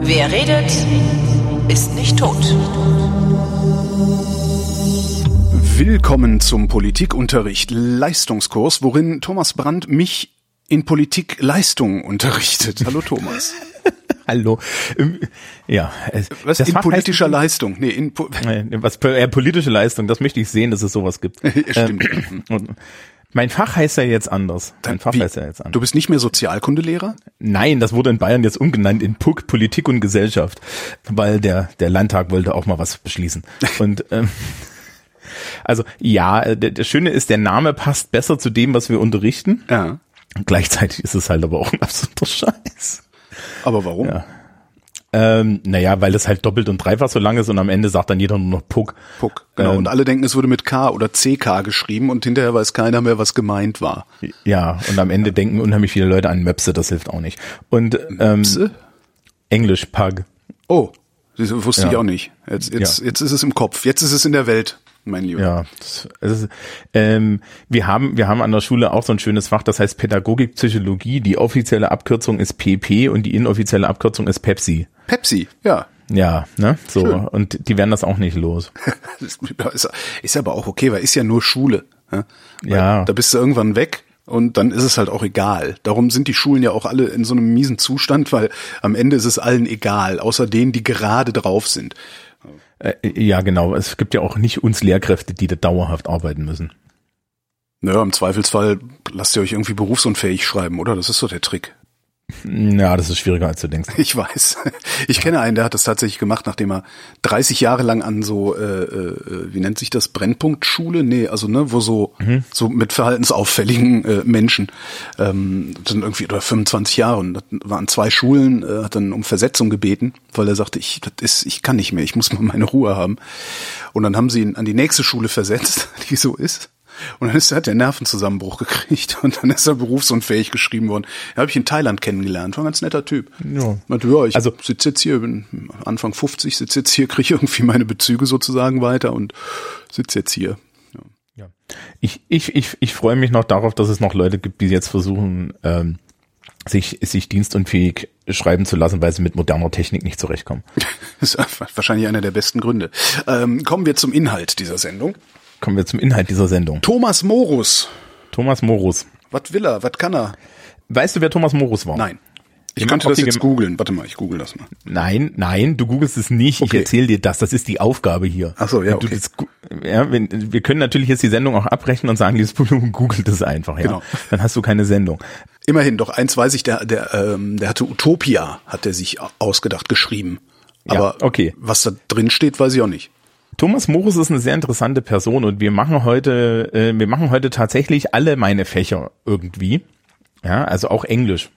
Wer redet, ist nicht tot. Willkommen zum Politikunterricht Leistungskurs, worin Thomas Brandt mich in Politik Leistung unterrichtet. Hallo Thomas. Hallo. Ähm, Ja. Was das in politischer heißt, Leistung? Nee, in po äh, was äh, politische Leistung, das möchte ich sehen, dass es sowas gibt. Stimmt. Ähm, und mein Fach heißt ja jetzt anders. Mein Fach Wie? heißt ja jetzt anders. Du bist nicht mehr Sozialkundelehrer? Nein, das wurde in Bayern jetzt umgenannt in PUC, Politik und Gesellschaft, weil der, der Landtag wollte auch mal was beschließen. Und ähm, also ja, äh, der, der Schöne ist, der Name passt besser zu dem, was wir unterrichten. Ja. Gleichzeitig ist es halt aber auch ein absoluter Scheiß. Aber warum? Ja. Ähm, naja, weil es halt doppelt und dreifach so lang ist und am Ende sagt dann jeder nur noch Puck. Puck. Genau. Ähm, und alle denken, es wurde mit K oder CK geschrieben und hinterher weiß keiner mehr, was gemeint war. Ja, und am Ende denken unheimlich viele Leute an Möpse, das hilft auch nicht. Und ähm, Pse? Englisch Pug. Oh, das wusste Ja. ich auch nicht. Jetzt, jetzt, Ja. jetzt ist es im Kopf. Jetzt ist es in der Welt, mein Lieber. Ja, das, ist, ähm, wir haben wir haben an der Schule auch so ein schönes Fach, das heißt Pädagogik Psychologie. Die offizielle Abkürzung ist PP und die inoffizielle Abkürzung ist Pepsi. Pepsi, ja. Ja, ne, so Schön. und die werden das auch nicht los. Ist, ist aber auch okay, weil ist ja nur Schule. Weil Ja. Da bist du irgendwann weg und dann ist es halt auch egal. Darum sind die Schulen ja auch alle in so einem miesen Zustand, weil am Ende ist es allen egal, außer denen, die gerade drauf sind. Äh, ja, genau. Es gibt ja auch nicht uns Lehrkräfte, die da dauerhaft arbeiten müssen. Naja, im Zweifelsfall lasst ihr euch irgendwie berufsunfähig schreiben, oder? Das ist so der Trick. Ja, das ist schwieriger als du denkst. Ich weiß. Ich kenne einen, der hat das tatsächlich gemacht, nachdem er 30 Jahre lang an so, äh, äh, wie nennt sich das, Brennpunktschule? Nee, also ne, wo so, so mit verhaltensauffälligen äh, Menschen, ähm, sind irgendwie, oder 25 Jahre und das war an zwei Schulen, äh, hat dann um Versetzung gebeten, weil er sagte, ich, das ist, ich kann nicht mehr, ich muss mal meine Ruhe haben. Und dann haben sie ihn an die nächste Schule versetzt, die so ist. Und dann ist, hat er Nervenzusammenbruch gekriegt und dann ist er berufsunfähig geschrieben worden. Da habe ich in Thailand kennengelernt, war ein ganz netter Typ. Ja. Meinte, ja, ich Also- sitze jetzt hier, bin Anfang 50, sitze jetzt hier, kriege irgendwie meine Bezüge sozusagen weiter und sitze jetzt hier. Ja. Ja. Ich, ich, ich, ich freue mich noch darauf, dass es noch Leute gibt, die jetzt versuchen, ähm, sich, sich dienstunfähig schreiben zu lassen, weil sie mit moderner Technik nicht zurechtkommen. Das ist wahrscheinlich einer der besten Gründe. Ähm, kommen wir zum Inhalt dieser Sendung. Kommen wir zum Inhalt dieser Sendung. Thomas Morus. Thomas Morus. Was will er? Was kann er? Weißt du, wer Thomas Morus war? Nein. Ich Jemand könnte das jetzt googeln. Warte mal, ich google das mal. Nein, nein, du googelst es nicht. Okay. Ich erzähle dir das. Das ist die Aufgabe hier. Ach so, ja, okay. das ja, wenn, wir können natürlich jetzt die Sendung auch abbrechen und sagen, liebes Publikum, googelt es einfach. Ja? Genau. Dann hast du keine Sendung. Immerhin, doch eins weiß ich, der, der, ähm, der hatte Utopia, hat er sich ausgedacht, geschrieben. Ja, Aber okay. was da drin steht, weiß ich auch nicht. Thomas Morus ist eine sehr interessante Person und wir machen heute, äh, wir machen heute tatsächlich alle meine Fächer irgendwie. Ja, also auch Englisch.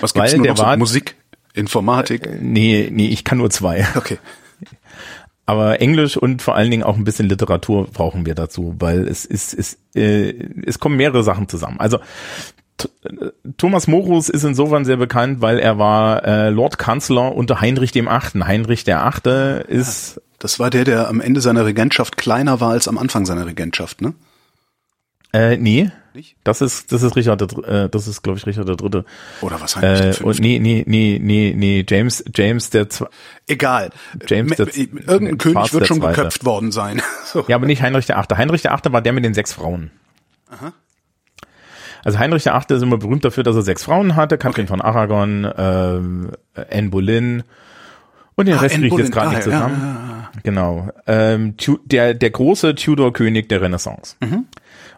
Was Weil gibt's nur der noch so? Musik, Informatik. Nee, nee, ich kann nur zwei. Okay. Aber Englisch und vor allen Dingen auch ein bisschen Literatur brauchen wir dazu, weil es ist, es, äh, es kommen mehrere Sachen zusammen. Also äh, Thomas Morus ist insofern sehr bekannt, weil er war äh, Lord Kanzler unter Heinrich dem Achten. Heinrich der Achte ist Das war der, der am Ende seiner Regentschaft kleiner war als am Anfang seiner Regentschaft, ne? äh, nee, Nicht? das ist das ist Richard der, äh, das ist glaube ich Richard der Dritte. Oder was Heinrich Äh, der und Fünfte? nee, nee, nee, nee, nee, James James der Zwe Egal. James Me- der- Irgendein König Charles wird schon Zweite. geköpft worden sein. So. Ja, aber nicht Heinrich der Achte. Heinrich der Achte war der mit den sechs Frauen. Also Heinrich der Achte ist immer berühmt dafür, dass er sechs Frauen hatte. Katrin von Aragon, ähm, Anne Boleyn und den Ah, Rest kriege ich jetzt gerade nicht Ah, ja, zusammen. Genau. Ähm, der, der große Tudor-König der Renaissance. Mhm.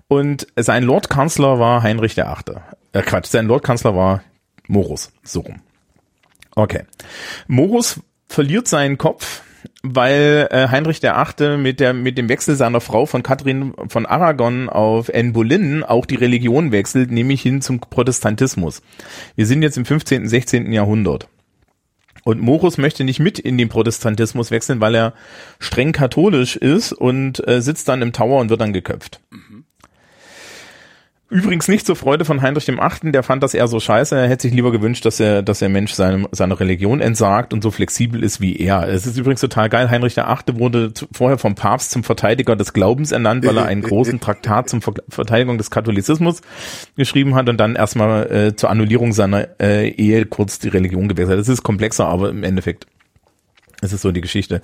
Und sein Lordkanzler war Heinrich der Achte. Äh, Quatsch, sein Lordkanzler war Morus. So rum. Okay. Morus verliert seinen Kopf, weil äh, Heinrich der Achte mit der mit dem Wechsel seiner Frau von Katrin von Aragon auf Anne Boleyn auch die Religion wechselt, nämlich hin zum Protestantismus. Wir sind jetzt im 15., 16. Jahrhundert. Und Morus möchte nicht mit in den Protestantismus wechseln, weil er streng katholisch ist und äh, sitzt dann im Tower und wird dann geköpft. Übrigens nicht zur Freude von Heinrich dem Achten, der fand das eher so scheiße. Er hätte sich lieber gewünscht, dass er, dass der Mensch seine, seiner Religion entsagt und so flexibel ist wie er. Es ist übrigens total geil. Heinrich der Achte wurde vorher vom Papst zum Verteidiger des Glaubens ernannt, weil er einen großen Traktat zum Ver Verteidigung des Katholizismus geschrieben hat und dann erstmal äh, zur Annullierung seiner äh, Ehe kurz die Religion gewechselt hat. Das ist komplexer, aber im Endeffekt ist es so die Geschichte.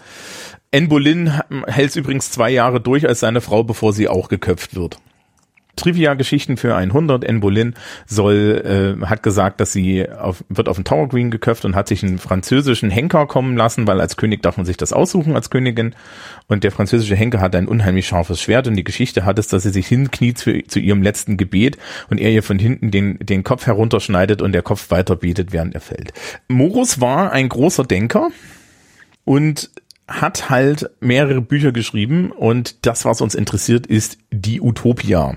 Anne Boleyn hält es übrigens zwei Jahre durch als seine Frau, bevor sie auch geköpft wird. Trivia-Geschichten für 100. Anne Boleyn soll, äh, hat gesagt, dass sie auf, wird auf den Tower Green geköpft und hat sich einen französischen Henker kommen lassen, weil als König darf man sich das aussuchen als Königin. Und der französische Henker hat ein unheimlich scharfes Schwert und die Geschichte hat es, dass sie sich hinkniet für, zu ihrem letzten Gebet und er ihr von hinten den, den Kopf herunterschneidet und der Kopf weiter betet, während er fällt. Morus war ein großer Denker und hat halt mehrere Bücher geschrieben und das, was uns interessiert, ist die Utopia.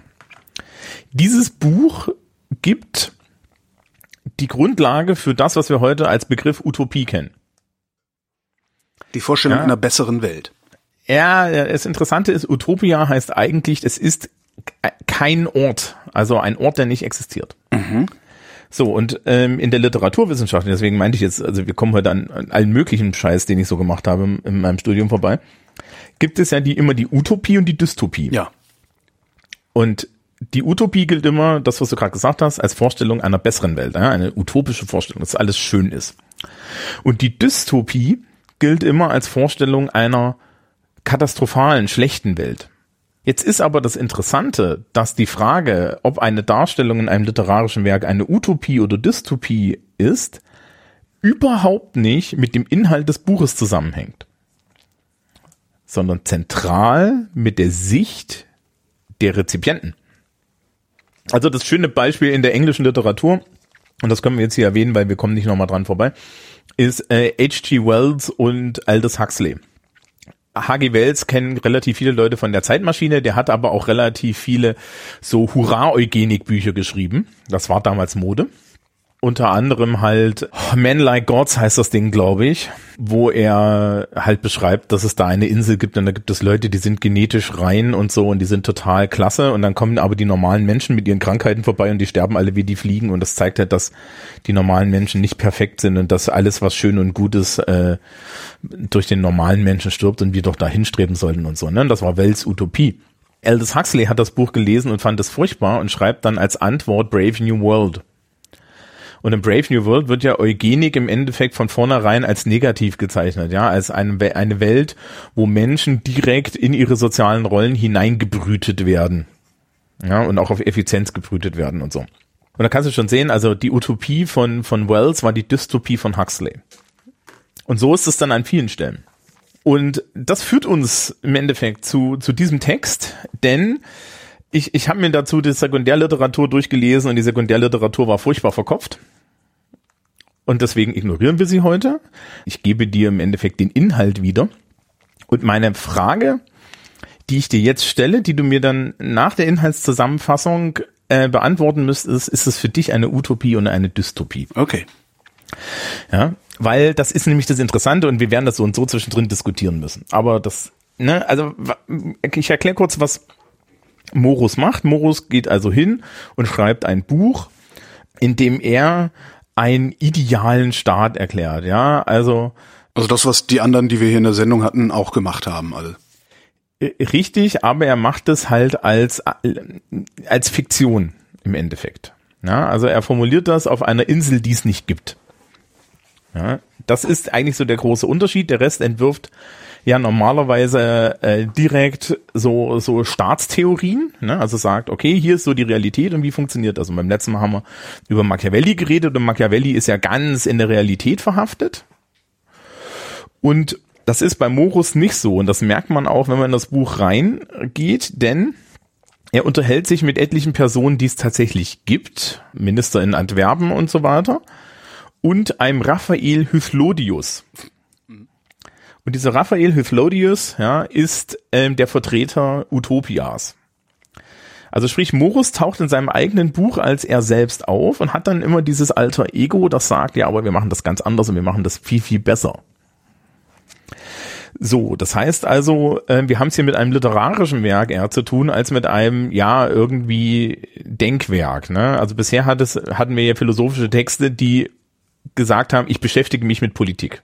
Dieses Buch gibt die Grundlage für das, was wir heute als Begriff Utopie kennen. Die Vorstellung ja. einer besseren Welt. Ja, das Interessante ist, Utopia heißt eigentlich, es ist kein Ort, also ein Ort, der nicht existiert. Mhm. So, und ähm, in der Literaturwissenschaft, deswegen meinte ich jetzt, also wir kommen heute an, an allen möglichen Scheiß, den ich so gemacht habe in, in meinem Studium vorbei, gibt es ja die immer die Utopie und die Dystopie. Ja. Und die Utopie gilt immer, das, was du gerade gesagt hast, als Vorstellung einer besseren Welt, eine utopische Vorstellung, dass alles schön ist. Und die Dystopie gilt immer als Vorstellung einer katastrophalen, schlechten Welt. Jetzt ist aber das Interessante, dass die Frage, ob eine Darstellung in einem literarischen Werk eine Utopie oder Dystopie ist, überhaupt nicht mit dem Inhalt des Buches zusammenhängt, sondern zentral mit der Sicht der Rezipienten. Also das schöne Beispiel in der englischen Literatur, und das können wir jetzt hier erwähnen, weil wir kommen nicht nochmal dran vorbei, ist H.G. Äh, Wells und Aldous Huxley. H.G. Wells kennen relativ viele Leute von der Zeitmaschine, der hat aber auch relativ viele so Hurra-Eugenik-Bücher geschrieben. Das war damals Mode unter anderem halt Men Like Gods heißt das Ding, glaube ich, wo er halt beschreibt, dass es da eine Insel gibt und da gibt es Leute, die sind genetisch rein und so und die sind total klasse und dann kommen aber die normalen Menschen mit ihren Krankheiten vorbei und die sterben alle wie die Fliegen und das zeigt halt, dass die normalen Menschen nicht perfekt sind und dass alles, was schön und gut ist, äh, durch den normalen Menschen stirbt und wir doch dahin streben sollten und so. Ne? Das war Wells Utopie. Aldous Huxley hat das Buch gelesen und fand es furchtbar und schreibt dann als Antwort Brave New World. Und in Brave New World wird ja Eugenik im Endeffekt von vornherein als negativ gezeichnet, ja, als eine, eine Welt, wo Menschen direkt in ihre sozialen Rollen hineingebrütet werden. Ja, und auch auf Effizienz gebrütet werden und so. Und da kannst du schon sehen, also die Utopie von, von Wells war die Dystopie von Huxley. Und so ist es dann an vielen Stellen. Und das führt uns im Endeffekt zu, zu diesem Text, denn ich, ich habe mir dazu die Sekundärliteratur durchgelesen und die Sekundärliteratur war furchtbar verkopft. Und deswegen ignorieren wir sie heute. Ich gebe dir im Endeffekt den Inhalt wieder. Und meine Frage, die ich dir jetzt stelle, die du mir dann nach der Inhaltszusammenfassung äh, beantworten müsstest, ist es für dich eine Utopie oder eine Dystopie? Okay. Ja, weil das ist nämlich das Interessante und wir werden das so und so zwischendrin diskutieren müssen. Aber das, ne, also ich erkläre kurz, was Morus macht. Morus geht also hin und schreibt ein Buch, in dem er einen idealen Staat erklärt, ja, also. Also das, was die anderen, die wir hier in der Sendung hatten, auch gemacht haben, alle. Äh, richtig, aber er macht es halt als, als Fiktion im Endeffekt. Ja, also er formuliert das auf einer Insel, die es nicht gibt. Ja, das ist eigentlich so der große Unterschied. Der Rest entwirft ja normalerweise äh, direkt so so Staatstheorien, ne? also sagt, okay, hier ist so die Realität und wie funktioniert das? Und beim letzten Mal haben wir über Machiavelli geredet und Machiavelli ist ja ganz in der Realität verhaftet. Und das ist bei Morus nicht so und das merkt man auch, wenn man in das Buch reingeht, denn er unterhält sich mit etlichen Personen, die es tatsächlich gibt, Minister in Antwerpen und so weiter, und einem Raphael Hythlodius. Und dieser Raphael Hythlodius ja, ist ähm, der Vertreter Utopias. Also sprich, Morus taucht in seinem eigenen Buch als er selbst auf und hat dann immer dieses alter Ego, das sagt, ja, aber wir machen das ganz anders und wir machen das viel, viel besser. So, das heißt also, äh, wir haben es hier mit einem literarischen Werk eher zu tun, als mit einem, ja, irgendwie Denkwerk. Ne? Also bisher hat es, hatten wir ja philosophische Texte, die gesagt haben, ich beschäftige mich mit Politik.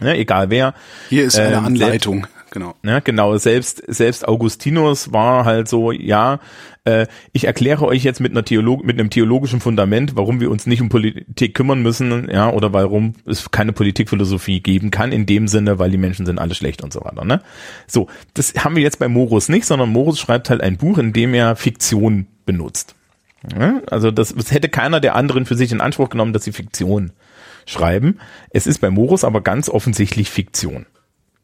Ne, egal wer. Hier ist eine Ähm, Anleitung, genau. Ne, genau, selbst, selbst Augustinus war halt so, ja, äh, ich erkläre euch jetzt mit einer Theolog mit einem theologischen Fundament, warum wir uns nicht um Politik kümmern müssen, ja, oder warum es keine Politikphilosophie geben kann, in dem Sinne, weil die Menschen sind alle schlecht und so weiter, ne? So, das haben wir jetzt bei Morus nicht, sondern Morus schreibt halt ein Buch, in dem er Fiktion benutzt. Ja, also das, das hätte keiner der anderen für sich in Anspruch genommen, dass sie Fiktion schreiben. Es ist bei Morus aber ganz offensichtlich Fiktion.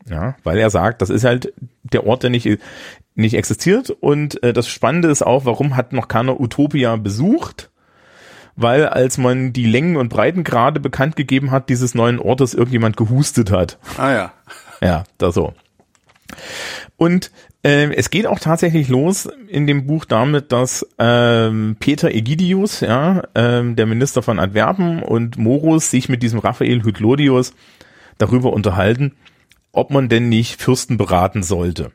Ja, weil er sagt, das ist halt der Ort, der nicht, nicht existiert. Und äh, das Spannende ist auch, warum hat noch keiner Utopia besucht? Weil als man die Längen und Breitengrade bekannt gegeben hat, dieses neuen Ortes irgendjemand gehustet hat. Ah ja. Ja, da so. Und ähm, es geht auch tatsächlich los in dem Buch damit, dass ähm, Peter Egidius, ja, ähm, der Minister von Antwerpen und Morus sich mit diesem Raphael Hyglodius darüber unterhalten, ob man denn nicht Fürsten beraten sollte.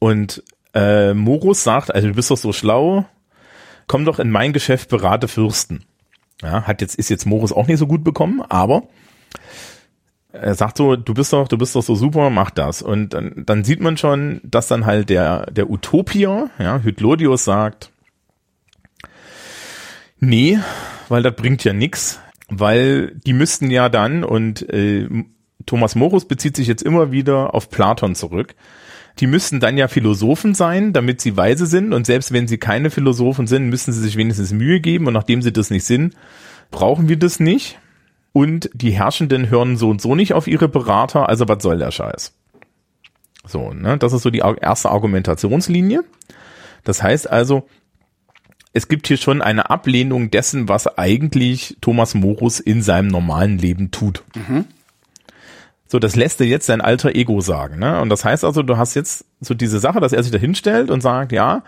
Und äh, Morus sagt, also du bist doch so schlau, komm doch in mein Geschäft, berate Fürsten. Ja, hat jetzt, ist jetzt Morus auch nicht so gut bekommen, aber er sagt so, du bist doch, du bist doch so super, mach das. Und dann, dann sieht man schon, dass dann halt der, der Utopier, ja, Hyglodius sagt, nee, weil das bringt ja nix, weil die müssten ja dann, und äh, Thomas Morus bezieht sich jetzt immer wieder auf Platon zurück, die müssten dann ja Philosophen sein, damit sie weise sind. Und selbst wenn sie keine Philosophen sind, müssen sie sich wenigstens Mühe geben. Und nachdem sie das nicht sind, brauchen wir das nicht. Und die Herrschenden hören so und so nicht auf ihre Berater. Also was soll der Scheiß? So, ne, das ist so die erste Argumentationslinie. Das heißt also, es gibt hier schon eine Ablehnung dessen, was eigentlich Thomas Morus in seinem normalen Leben tut. So, das lässt er jetzt sein alter Ego sagen. Ne? Und das heißt also, du hast jetzt so diese Sache, dass er sich da hinstellt und sagt, ja,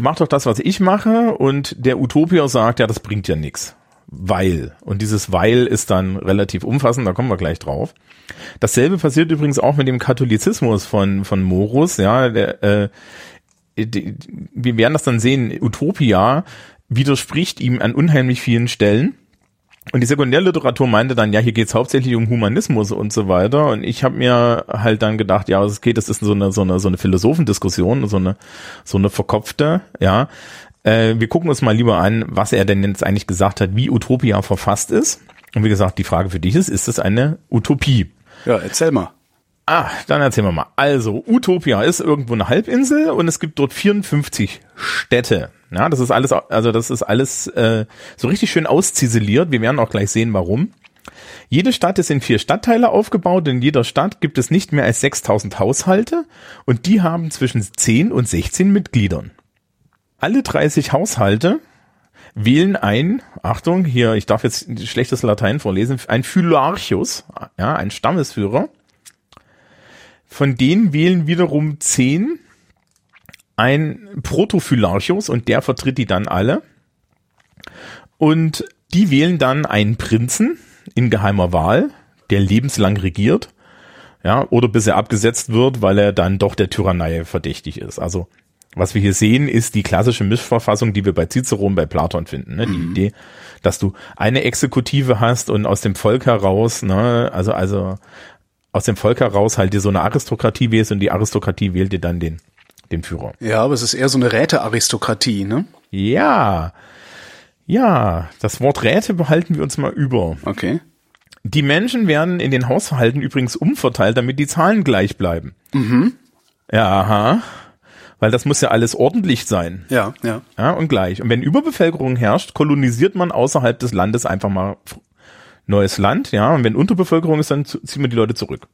mach doch das, was ich mache. Und der Utopier sagt, ja, das bringt ja nichts. Weil. Und dieses Weil ist dann relativ umfassend, da kommen wir gleich drauf. Dasselbe passiert übrigens auch mit dem Katholizismus von, von Morus, ja, der, äh, die, wir werden das dann sehen, Utopia widerspricht ihm an unheimlich vielen Stellen. Und die Sekundärliteratur meinte dann, ja, hier geht's hauptsächlich um Humanismus und so weiter. Und ich habe mir halt dann gedacht, ja, es geht, das ist so eine so eine so eine Philosophendiskussion, so eine so eine verkopfte, ja. Äh, wir gucken uns mal lieber an, was er denn jetzt eigentlich gesagt hat, wie Utopia verfasst ist. Und wie gesagt, die Frage für dich ist, ist es eine Utopie? Ja, erzähl mal. Ah, dann erzählen wir mal. Also, Utopia ist irgendwo eine Halbinsel und es gibt dort 54 Städte. Ja, das ist alles, also das ist alles äh, so richtig schön ausziseliert. Wir werden auch gleich sehen, warum. Jede Stadt ist in vier Stadtteile aufgebaut. In jeder Stadt gibt es nicht mehr als 6000 Haushalte und die haben zwischen 10 und 16 Mitgliedern. Alle 30 Haushalte wählen ein, Achtung, hier, ich darf jetzt schlechtes Latein vorlesen, ein Phylarchus, ja, ein Stammesführer. Von denen wählen wiederum 10 ein Protophylarchus und der vertritt die dann alle. Und die wählen dann einen Prinzen in geheimer Wahl, der lebenslang regiert, ja, oder bis er abgesetzt wird, weil er dann doch der Tyrannei verdächtig ist. Also, was wir hier sehen, ist die klassische Mischverfassung, die wir bei Cicero und bei Platon finden. Ne? Die Idee, dass du eine Exekutive hast und aus dem Volk heraus, ne, also, also aus dem Volk heraus halt dir so eine Aristokratie wählst und die Aristokratie wählt dir dann den, den Führer. Ja, aber es ist eher so eine Rätearistokratie, ne? Ja. Ja, das Wort Räte behalten wir uns mal über. Okay. Die Menschen werden in den Haushalten übrigens umverteilt, damit die Zahlen gleich bleiben. Mhm. Ja, aha. Weil das muss ja alles ordentlich sein. Ja, ja. Ja, und gleich. Und wenn Überbevölkerung herrscht, kolonisiert man außerhalb des Landes einfach mal neues Land, ja. Und wenn Unterbevölkerung ist, dann zieht man die Leute zurück.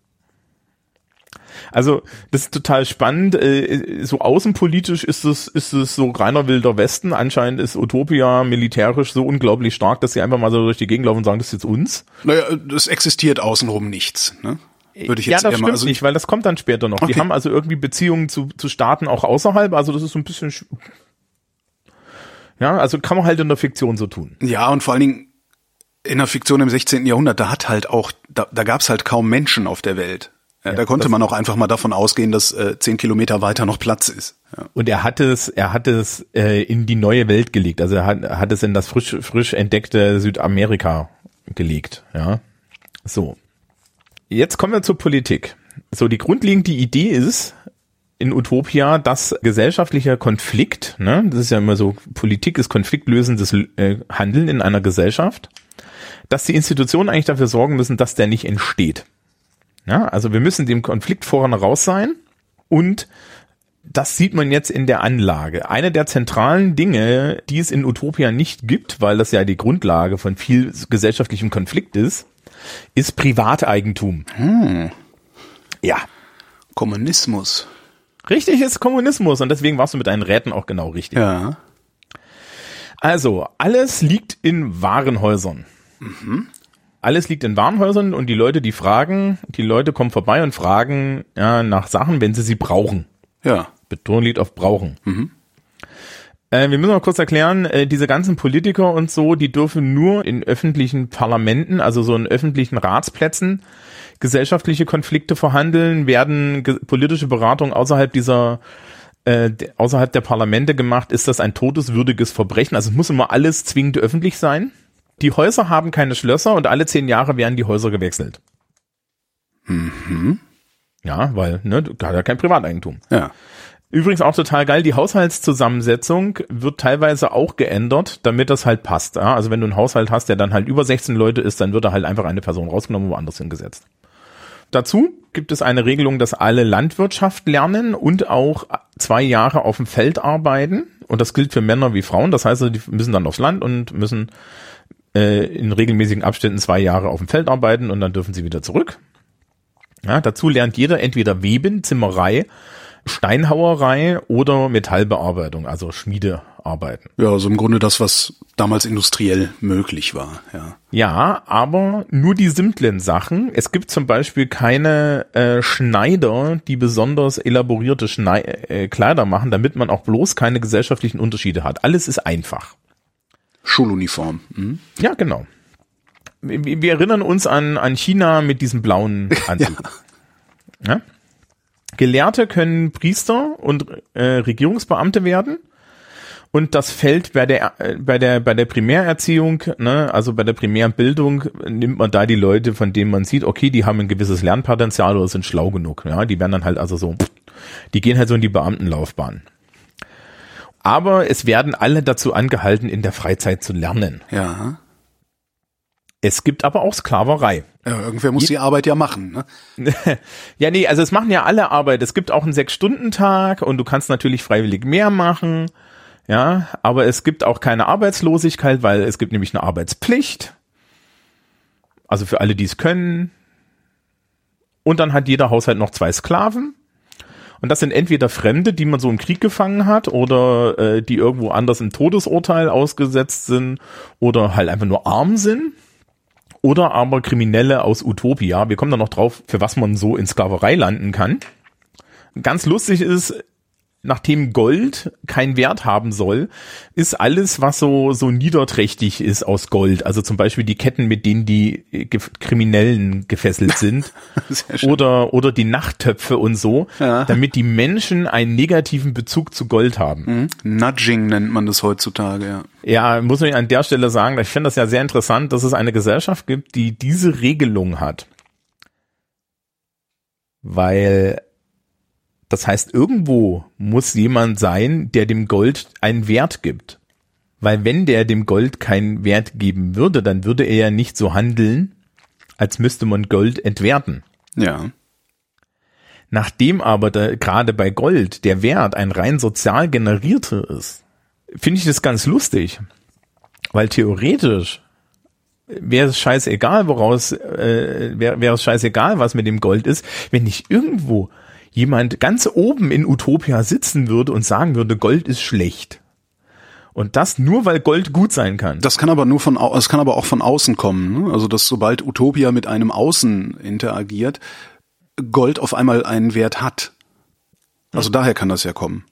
Also das ist total spannend. Äh, So außenpolitisch ist es ist es so reiner wilder Westen. Anscheinend ist Utopia militärisch so unglaublich stark, dass sie einfach mal so durch die Gegend laufen und sagen, das ist jetzt uns. Naja, es existiert außenrum nichts, ne? Würde ich ja, jetzt das eher stimmt mal. Also, nicht, weil das kommt dann später noch. Die Okay. haben also irgendwie Beziehungen zu, zu Staaten auch außerhalb. Also das ist so ein bisschen sch- ja, also kann man halt in der Fiktion so tun. ja, und vor allen Dingen, in der Fiktion im 16. Jahrhundert, da hat halt auch, da, da gab es halt kaum Menschen auf der Welt. Ja, Ja, da konnte das- man auch einfach mal davon ausgehen, dass äh, zehn Kilometer weiter noch Platz ist. Ja. Und er hat es, er hat es äh, in die neue Welt gelegt. Also er hat, hat es in das frisch, frisch entdeckte Südamerika gelegt. Ja, so. Jetzt kommen wir zur Politik. So, die grundlegende Idee ist in Utopia, dass gesellschaftlicher Konflikt, ne, das ist ja immer so, Politik ist konfliktlösendes äh, Handeln in einer Gesellschaft, dass die Institutionen eigentlich dafür sorgen müssen, dass der nicht entsteht. Ja, also wir müssen dem Konflikt voran raus sein und das sieht man jetzt in der Anlage. Eine der zentralen Dinge, die es in Utopia nicht gibt, weil das ja die Grundlage von viel gesellschaftlichem Konflikt ist, ist Privateigentum. Ja, Kommunismus. richtig ist Kommunismus und deswegen warst du mit deinen Räten auch genau richtig. Ja. Also, alles liegt in Warenhäusern. Alles liegt in Warenhäusern und die Leute, die fragen, die Leute kommen vorbei und fragen ja, nach Sachen, wenn sie sie brauchen. Ja. Betonung liegt auf brauchen. Äh, wir müssen mal kurz erklären, äh, diese ganzen Politiker und so, die dürfen nur in öffentlichen Parlamenten, also so in öffentlichen Ratsplätzen, gesellschaftliche Konflikte verhandeln, werden politische Beratung außerhalb dieser äh, außerhalb der Parlamente gemacht, ist das ein todeswürdiges Verbrechen. Also es muss immer alles zwingend öffentlich sein. Die Häuser haben keine Schlösser und alle zehn Jahre werden die Häuser gewechselt. Ja, weil, ne, du hast ja kein Privateigentum. Ja. Übrigens auch total geil, die Haushaltszusammensetzung wird teilweise auch geändert, damit das halt passt. Ja? Also wenn du einen Haushalt hast, der dann halt über 16 Leute ist, dann wird da halt einfach eine Person rausgenommen und woanders hingesetzt. Dazu gibt es eine Regelung, dass alle Landwirtschaft lernen und auch zwei Jahre auf dem Feld arbeiten. Und das gilt für Männer wie Frauen. Das heißt, die müssen dann aufs Land und müssen äh, in regelmäßigen Abständen zwei Jahre auf dem Feld arbeiten und dann dürfen sie wieder zurück. Ja, dazu lernt jeder entweder Weben, Zimmerei, Steinhauerei oder Metallbearbeitung, also Schmiedearbeiten. Ja, also im Grunde das, was damals industriell möglich war. Ja. Ja, aber nur die simplen Sachen. Es gibt zum Beispiel keine äh, Schneider, die besonders elaborierte Schnei äh, Kleider machen, damit man auch bloß keine gesellschaftlichen Unterschiede hat. Alles ist einfach. Schuluniform. Hm? Ja, genau. Wir, wir erinnern uns an, an China mit diesem blauen Anzug. ja. Gelehrte können Priester und äh, Regierungsbeamte werden. Und das fällt bei der, äh, bei der, bei der Primärerziehung, ne, also bei der Primärbildung, nimmt man da die Leute, von denen man sieht, okay, die haben ein gewisses Lernpotenzial oder sind schlau genug. Ja, die werden dann halt also so, die gehen halt so in die Beamtenlaufbahn. Aber es werden alle dazu angehalten, in der Freizeit zu lernen. Ja. Es gibt aber auch Sklaverei. ja. Irgendwer muss die Arbeit ja machen. Ne? Ja, nee, also es machen ja alle Arbeit. Es gibt auch einen Sechs-Stunden-Tag und du kannst natürlich freiwillig mehr machen. Ja, aber es gibt auch keine Arbeitslosigkeit, weil es gibt nämlich eine Arbeitspflicht. Also für alle, die es können. Und dann hat jeder Haushalt noch zwei Sklaven. Und das sind entweder Fremde, die man so im Krieg gefangen hat oder äh, die irgendwo anders im Todesurteil ausgesetzt sind oder halt einfach nur arm sind. Oder aber Kriminelle aus Utopia. Wir kommen da noch drauf, für was man so in Sklaverei landen kann. Ganz lustig ist, nachdem Gold keinen Wert haben soll, ist alles, was so, so niederträchtig ist aus Gold, also zum Beispiel die Ketten, mit denen die äh, Ge Kriminellen gefesselt sind, oder, oder die Nachttöpfe und so, Ja. damit die Menschen einen negativen Bezug zu Gold haben. Hm? Nudging nennt man das heutzutage, ja. Ja, muss man an der Stelle sagen, ich finde das ja sehr interessant, dass es eine Gesellschaft gibt, die diese Regelung hat. Weil das heißt, irgendwo muss jemand sein, der dem Gold einen Wert gibt. Weil wenn der dem Gold keinen Wert geben würde, dann würde er ja nicht so handeln, als müsste man Gold entwerten. Ja. Nachdem aber da, gerade bei Gold der Wert ein rein sozial generierter ist, finde ich das ganz lustig. Weil theoretisch wäre es scheißegal, woraus, äh, wäre es scheißegal, was mit dem Gold ist, wenn nicht irgendwo jemand ganz oben in Utopia sitzen würde und sagen würde, Gold ist schlecht. Und das nur, weil Gold gut sein kann. Das kann aber nur von, es kann aber auch von außen kommen. Ne? Also, dass sobald Utopia mit einem Außen interagiert, Gold auf einmal einen Wert hat. Also daher kann das ja kommen.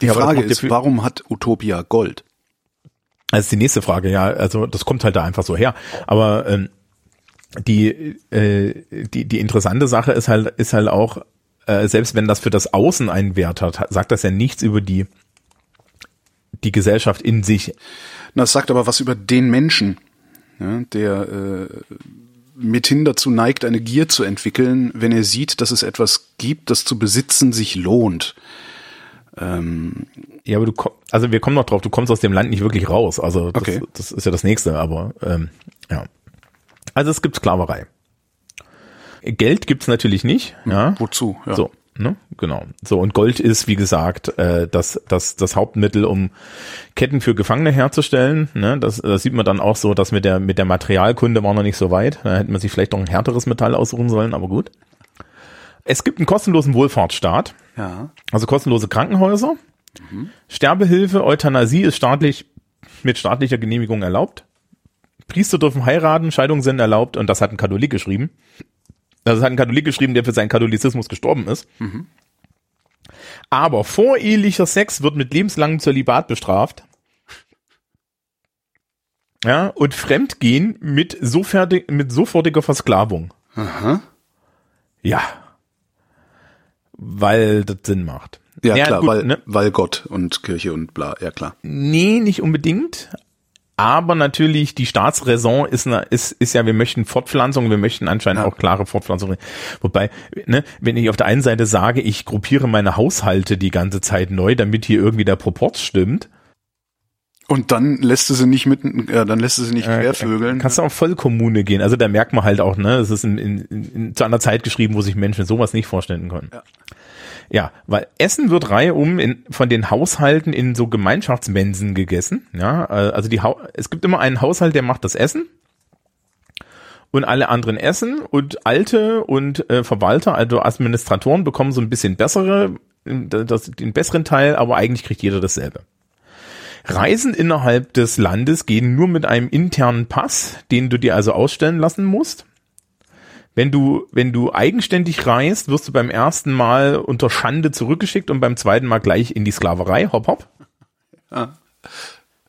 Die Ja, Frage ja ist, warum hat Utopia Gold? Das ist die nächste Frage, ja. Also das kommt halt da einfach so her. Aber ähm, die, äh, die, die interessante Sache ist halt, ist halt auch, äh, selbst wenn das für das Außen einen Wert hat, sagt das ja nichts über die, die Gesellschaft in sich. Das sagt aber was über den Menschen, ja, der äh, mithin dazu neigt, eine Gier zu entwickeln, wenn er sieht, dass es etwas gibt, das zu besitzen sich lohnt. Ähm, ja, aber du also wir kommen noch drauf, du kommst aus dem Land nicht wirklich raus. Also das, okay. das ist ja das nächste, aber ähm, ja. Also es gibt Sklaverei. Geld gibt's natürlich nicht. Ja. Wozu? Ja. So, ne? Genau. So, und Gold ist, wie gesagt, äh, das, das, das Hauptmittel, um Ketten für Gefangene herzustellen. Ne? Das, das sieht man dann auch so, dass mit der, mit der Materialkunde war noch nicht so weit. Da hätte man sich vielleicht noch ein härteres Metall aussuchen sollen, aber gut. Es gibt einen kostenlosen Wohlfahrtsstaat. Ja. Also kostenlose Krankenhäuser. Mhm. Sterbehilfe, Euthanasie ist staatlich mit staatlicher Genehmigung erlaubt. Priester dürfen heiraten, Scheidungen sind erlaubt und das hat ein Katholik geschrieben. Das hat ein Katholik geschrieben, der für seinen Katholizismus gestorben ist. Mhm. Aber vorehelicher Sex wird mit lebenslangem Zölibat bestraft. Ja, und Fremdgehen mit, sofertig, mit sofortiger Versklavung. Aha. Ja. Weil das Sinn macht. Ja, ja klar, gut, weil, ne? weil Gott und Kirche und bla, ja klar. Nee, nicht unbedingt. Aber natürlich, die Staatsräson ist, eine, ist, ist ja, wir möchten Fortpflanzung, wir möchten anscheinend ja. auch klare Fortpflanzung. Wobei, ne, wenn ich auf der einen Seite sage, ich gruppiere meine Haushalte die ganze Zeit neu, damit hier irgendwie der Proporz stimmt. Und dann lässt du sie nicht mit, ja, dann lässt du sie nicht äh, quervögeln. Kannst du auch Vollkommune gehen. Also da merkt man halt auch, ne, es ist in, in, in, zu einer Zeit geschrieben, wo sich Menschen sowas nicht vorstellen können. Ja. Ja, weil Essen wird Reihe um in, von den Haushalten in so Gemeinschaftsmensen gegessen. Ja, äh, also die ha es gibt immer einen Haushalt, der macht das Essen und alle anderen essen und Alte und äh, Verwalter, also Administratoren bekommen so ein bisschen bessere, das, den besseren Teil, aber eigentlich kriegt jeder dasselbe. Reisen innerhalb des Landes gehen nur mit einem internen Pass, den du dir also ausstellen lassen musst wenn du, wenn du eigenständig reist, wirst du beim ersten Mal unter Schande zurückgeschickt und beim zweiten Mal gleich in die Sklaverei, hopp, hopp. Ja,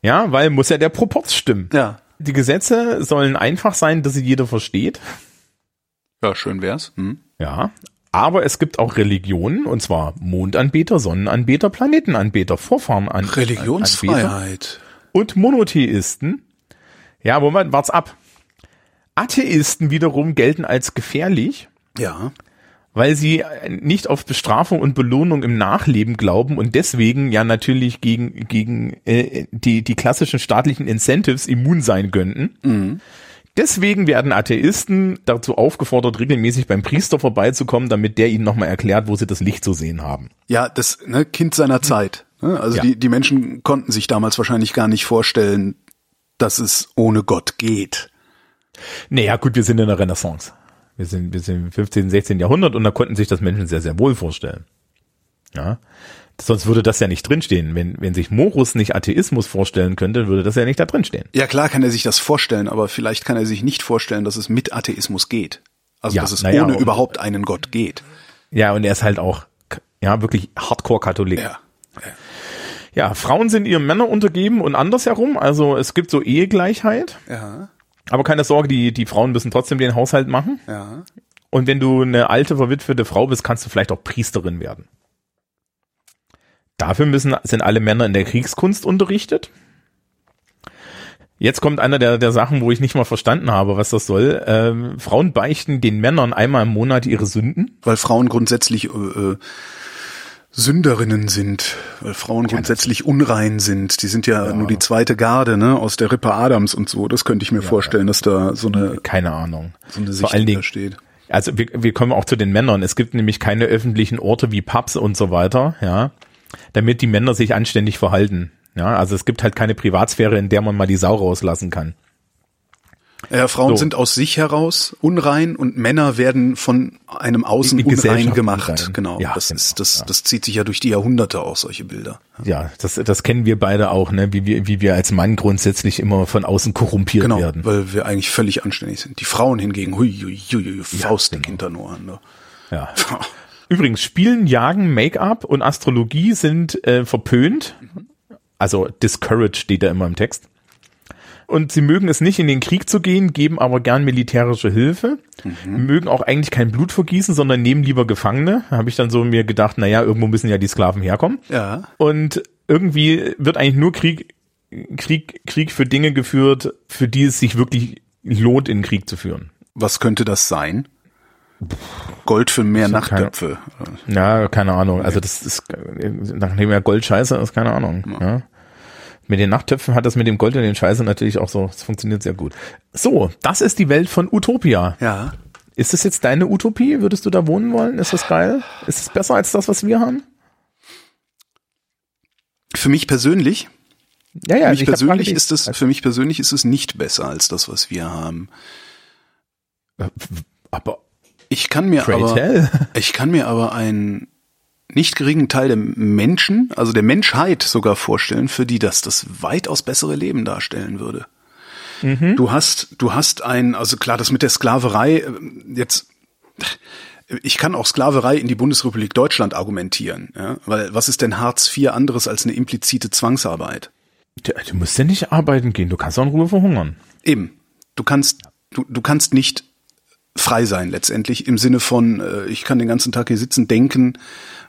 ja weil muss ja der Proporz stimmen. Ja. Die Gesetze sollen einfach sein, dass sie jeder versteht. Ja, schön wär's. Hm. Ja. Aber es gibt auch Religionen, und zwar Mondanbeter, Sonnenanbeter, Planetenanbeter, Vorfahrenanbeter. Religionsfreiheit. Und Monotheisten. Ja, Moment, wart's ab. Atheisten wiederum gelten als gefährlich. Ja. Weil sie nicht auf Bestrafung und Belohnung im Nachleben glauben und deswegen ja natürlich gegen, gegen äh, die, die klassischen staatlichen Incentives immun sein könnten. Mhm. Deswegen werden Atheisten dazu aufgefordert, regelmäßig beim Priester vorbeizukommen, damit der ihnen nochmal erklärt, wo sie das Licht zu sehen haben. Ja, das ne, Kind seiner Zeit. Ne? Also ja. die, die Menschen konnten sich damals wahrscheinlich gar nicht vorstellen, dass es ohne Gott geht. Naja, gut, wir sind in der Renaissance. Wir sind, wir sind im 15., 16. Jahrhundert und da konnten sich das Menschen sehr, sehr wohl vorstellen. Ja. Sonst würde das ja nicht drinstehen. Wenn, wenn sich Morus nicht Atheismus vorstellen könnte, würde das ja nicht da drinstehen. Ja, klar kann er sich das vorstellen, aber vielleicht kann er sich nicht vorstellen, dass es mit Atheismus geht. Also, ja, dass es ja, ohne überhaupt einen Gott geht. Ja, und er ist halt auch, ja, wirklich Hardcore-Katholik. Ja. ja. Ja, Frauen sind ihren Männern untergeben und andersherum. Also es gibt so Ehegleichheit. Ja. Aber keine Sorge, die, die Frauen müssen trotzdem den Haushalt machen. Ja. Und wenn du eine alte, verwitwete Frau bist, kannst du vielleicht auch Priesterin werden. Dafür müssen, sind alle Männer in der Kriegskunst unterrichtet. Jetzt kommt einer der, der Sachen, wo ich nicht mal verstanden habe, was das soll. Ähm, Frauen beichten den Männern einmal im Monat ihre Sünden. Weil Frauen grundsätzlich äh, äh Sünderinnen sind, weil Frauen ja, grundsätzlich unrein sind. Die sind ja, ja, nur die zweite Garde, ne, aus der Rippe Adams und so. Das könnte ich mir ja, vorstellen, dass da so eine keine Ahnung, so eine Sicht Vor allen Dingen, steht. Also wir, wir kommen auch zu den Männern. Es gibt nämlich keine öffentlichen Orte wie Pubs und so weiter, ja, damit die Männer sich anständig verhalten. Ja, also es gibt halt keine Privatsphäre, in der man mal die Sau rauslassen kann. Ja, Frauen so. sind aus sich heraus unrein und Männer werden von einem Außen unrein gemacht. Unrein. Genau. Ja, das genau. ist, das, ja. das zieht sich ja durch die Jahrhunderte aus, solche Bilder. Ja, das, das kennen wir beide auch, ne, wie wir, wie wir als Mann grundsätzlich immer von außen korrumpiert genau, werden. weil wir eigentlich völlig anständig sind. Die Frauen hingegen, hui, hui, hui, hui Faust ja, genau. hinter nur an. Ne? Ja. Übrigens, Spielen, Jagen, Make-up und Astrologie sind äh, verpönt. Also discouraged steht da immer im Text. Und sie mögen es nicht, in den Krieg zu gehen, geben aber gern militärische Hilfe, mhm. mögen auch eigentlich kein Blut vergießen, sondern nehmen lieber Gefangene. Habe ich dann so mir gedacht, naja, irgendwo müssen ja die Sklaven herkommen. Ja. Und irgendwie wird eigentlich nur Krieg, Krieg, Krieg für Dinge geführt, für die es sich wirklich lohnt, in den Krieg zu führen. Was könnte das sein? Gold für mehr Nachttöpfe. Ja, keine Ahnung. Also das ist, nachdem ja Gold scheiße ist, keine Ahnung. Ja. ja. Mit den Nachttöpfen hat das mit dem Gold und den Scheiße natürlich auch so, es funktioniert sehr gut. So, das ist die Welt von Utopia. Ja. Ist das jetzt deine Utopie? Würdest du da wohnen wollen? Ist das geil? Ist es besser als das, was wir haben? Für mich persönlich? Ja, ja, für mich persönlich ist es, für mich persönlich ist es nicht besser als das, was wir haben. Aber ich kann mir aber, ich kann mir aber einen nicht geringen Teil der Menschen, also der Menschheit sogar vorstellen, für die das das weitaus bessere Leben darstellen würde. Mhm. Du hast, du hast ein, also klar, das mit der Sklaverei, äh, jetzt, ich kann auch Sklaverei in die Bundesrepublik Deutschland argumentieren, ja, weil was ist denn Hartz IV anderes als eine implizite Zwangsarbeit? Du, du musst ja nicht arbeiten gehen, du kannst auch in Ruhe verhungern. Eben. Du kannst, du, du kannst nicht frei sein letztendlich im Sinne von, äh, ich kann den ganzen Tag hier sitzen, denken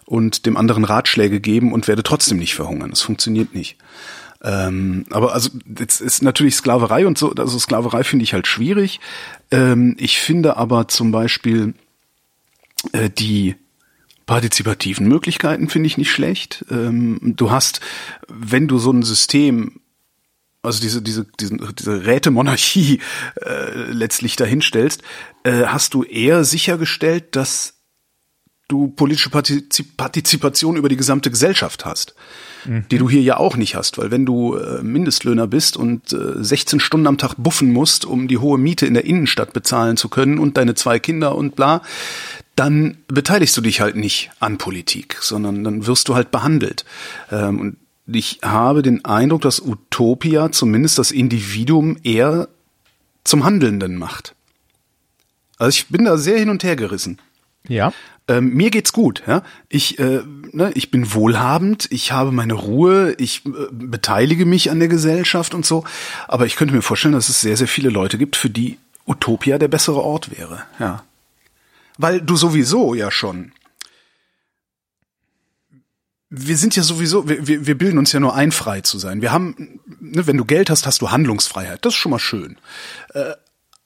und dem anderen Ratschläge geben und werde trotzdem nicht verhungern. Das funktioniert nicht. Ähm, aber also jetzt ist natürlich Sklaverei und so, also Sklaverei finde ich halt schwierig. Ähm, ich finde aber zum Beispiel äh, die partizipativen Möglichkeiten finde ich nicht schlecht. Ähm, du hast, wenn du so ein System also diese diese diese, diese Rätemonarchie äh, letztlich dahinstellst, äh, hast du eher sichergestellt, dass du politische Partizipation über die gesamte Gesellschaft hast, mhm. die du hier ja auch nicht hast, weil wenn du äh, Mindestlöhner bist und äh, 16 Stunden am Tag buffen musst, um die hohe Miete in der Innenstadt bezahlen zu können und deine zwei Kinder und bla, dann beteiligst du dich halt nicht an Politik, sondern dann wirst du halt behandelt. Ähm, und ich habe den Eindruck, dass Utopia zumindest das Individuum eher zum Handelnden macht. Also ich bin da sehr hin und her gerissen. Ja. Ähm, mir geht's gut, ja. Ich, äh, ne, ich bin wohlhabend, ich habe meine Ruhe, ich äh, beteilige mich an der Gesellschaft und so. Aber ich könnte mir vorstellen, dass es sehr, sehr viele Leute gibt, für die Utopia der bessere Ort wäre, ja. Weil du sowieso ja schon wir sind ja sowieso, wir, wir, wir bilden uns ja nur ein, frei zu sein. Wir haben, ne, wenn du Geld hast, hast du Handlungsfreiheit. Das ist schon mal schön. Äh,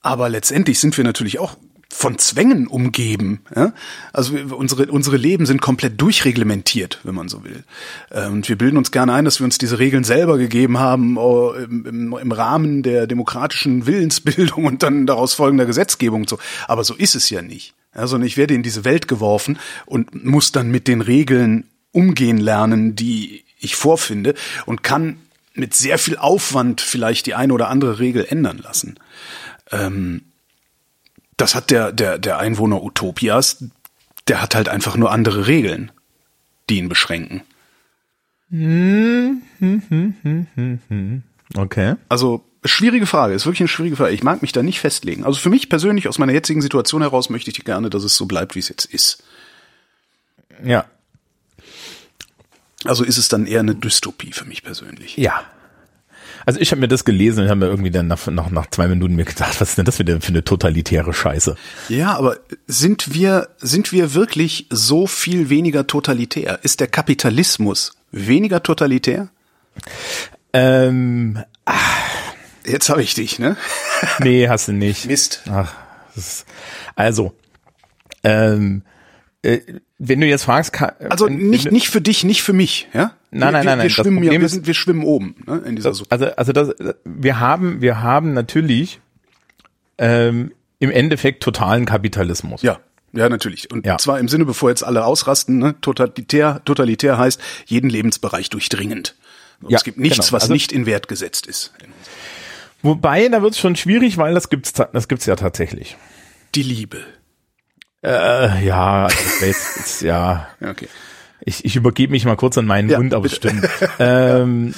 aber letztendlich sind wir natürlich auch von Zwängen umgeben. Ja? Also unsere, unsere Leben sind komplett durchreglementiert, wenn man so will. Äh, und wir bilden uns gerne ein, dass wir uns diese Regeln selber gegeben haben oh, im, im, im Rahmen der demokratischen Willensbildung und dann daraus folgender Gesetzgebung. Und so. Aber so ist es ja nicht. Ja, sondern ich werde in diese Welt geworfen und muss dann mit den Regeln umgehen lernen, die ich vorfinde und kann mit sehr viel Aufwand vielleicht die eine oder andere Regel ändern lassen. Ähm, das hat der, der, der Einwohner Utopias, der hat halt einfach nur andere Regeln, die ihn beschränken. Okay. Also, schwierige Frage, ist wirklich eine schwierige Frage. Ich mag mich da nicht festlegen. Also für mich persönlich, aus meiner jetzigen Situation heraus, möchte ich gerne, dass es so bleibt, wie es jetzt ist. Ja, also ist es dann eher eine Dystopie für mich persönlich. Ja. Also ich habe mir das gelesen und habe mir irgendwie dann nach, nach, nach zwei Minuten mir gedacht, was ist denn das für eine, für eine totalitäre Scheiße? Ja, aber sind wir, sind wir wirklich so viel weniger totalitär? Ist der Kapitalismus weniger totalitär? Ähm, ach. Jetzt habe ich dich, ne? nee, hast du nicht. Mist. Ach, ist, also, ähm, äh, wenn du jetzt fragst, kann, also nicht nicht für dich, nicht für mich, ja? Nein, nein, nein, nein. Wir schwimmen, ja, wir, sind, wir schwimmen oben ne, in dieser Suppe. Also also das, wir haben wir haben natürlich ähm, im Endeffekt totalen Kapitalismus. Ja. Ja, natürlich. Und ja. zwar im Sinne, bevor jetzt alle ausrasten, ne, totalitär, totalitär heißt jeden Lebensbereich durchdringend. Ja, es gibt nichts, genau. was also, nicht in Wert gesetzt ist. Wobei, da wird es schon schwierig, weil das gibt's, das gibt's ja tatsächlich. Die Liebe. Äh, ja, also jetzt, jetzt, ja. Okay. Ich, ich übergebe mich mal kurz an meinen ja, Hund, aber es stimmt. ähm,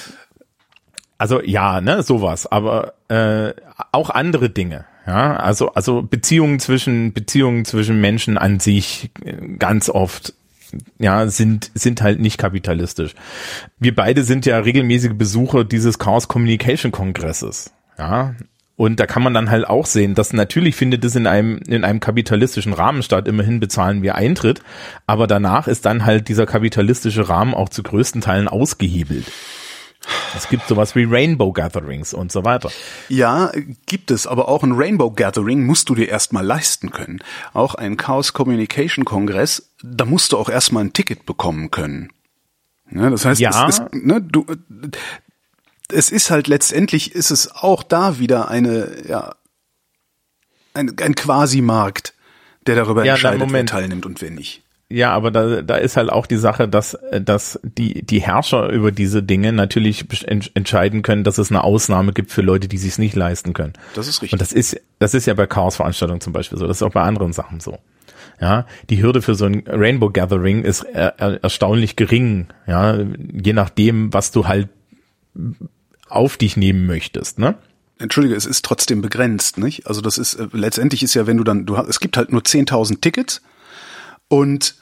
also ja, ne, sowas, aber äh, auch andere Dinge. Ja, also also Beziehungen zwischen Beziehungen zwischen Menschen an sich äh, ganz oft ja, sind, sind halt nicht kapitalistisch. Wir beide sind ja regelmäßige Besucher dieses Chaos Communication Kongresses. Ja, und da kann man dann halt auch sehen, dass natürlich findet es in einem, in einem kapitalistischen Rahmen statt. Immerhin bezahlen wir Eintritt. Aber danach ist dann halt dieser kapitalistische Rahmen auch zu größten Teilen ausgehebelt. Es gibt sowas wie Rainbow Gatherings und so weiter. Ja, gibt es, aber auch ein Rainbow Gathering musst du dir erstmal leisten können. Auch ein Chaos Communication Kongress, da musst du auch erstmal ein Ticket bekommen können. Ja, das heißt, Ja. es ist, ne, du, es ist halt letztendlich ist es auch da wieder eine, ja, ein, ein Quasi-Markt, der darüber Ja, entscheidet, wer teilnimmt und wer nicht. Ja, aber da, da ist halt auch die Sache, dass, äh, dass die, die Herrscher über diese Dinge natürlich entscheiden können, dass es eine Ausnahme gibt für Leute, die sich nicht leisten können. Das ist richtig. Und das ist, das ist ja bei Chaos-Veranstaltungen zum Beispiel so. Das ist auch bei anderen Sachen so. Ja, die Hürde für so ein Rainbow Gathering ist er, er, erstaunlich gering. Ja, je nachdem, was du halt auf dich nehmen möchtest, ne? Entschuldige, es ist trotzdem begrenzt, nicht? Also das ist äh, letztendlich ist ja, wenn du dann, du es gibt halt nur 10.000 Tickets und